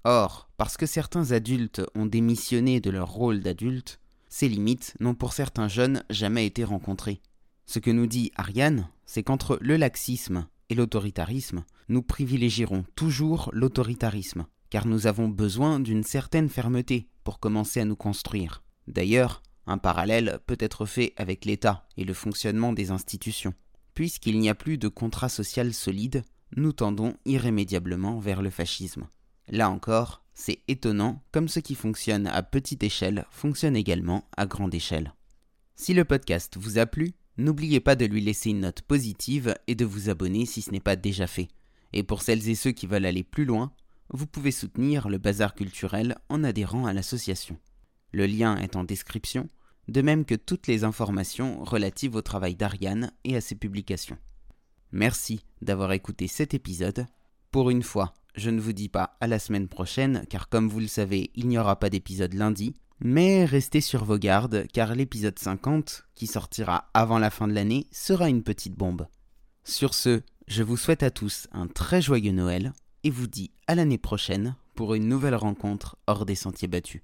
Or, parce que certains adultes ont démissionné de leur rôle d'adulte, ces limites n'ont pour certains jeunes jamais été rencontrées. Ce que nous dit Ariane, c'est qu'entre le laxisme et l'autoritarisme, nous privilégierons toujours l'autoritarisme, car nous avons besoin d'une certaine fermeté pour commencer à nous construire. D'ailleurs, un parallèle peut être fait avec l'État et le fonctionnement des institutions. Puisqu'il n'y a plus de contrat social solide, nous tendons irrémédiablement vers le fascisme. Là encore, c'est étonnant comme ce qui fonctionne à petite échelle fonctionne également à grande échelle. Si le podcast vous a plu, n'oubliez pas de lui laisser une note positive et de vous abonner si ce n'est pas déjà fait. Et pour celles et ceux qui veulent aller plus loin, vous pouvez soutenir le bazar culturel en adhérant à l'association. Le lien est en description, de même que toutes les informations relatives au travail d'Ariane et à ses publications. Merci d'avoir écouté cet épisode. Pour une fois, je ne vous dis pas à la semaine prochaine, car comme vous le savez, il n'y aura pas d'épisode lundi, mais restez sur vos gardes, car l'épisode 50, qui sortira avant la fin de l'année, sera une petite bombe. Sur ce, je vous souhaite à tous un très joyeux Noël, et vous dis à l'année prochaine pour une nouvelle rencontre hors des sentiers battus.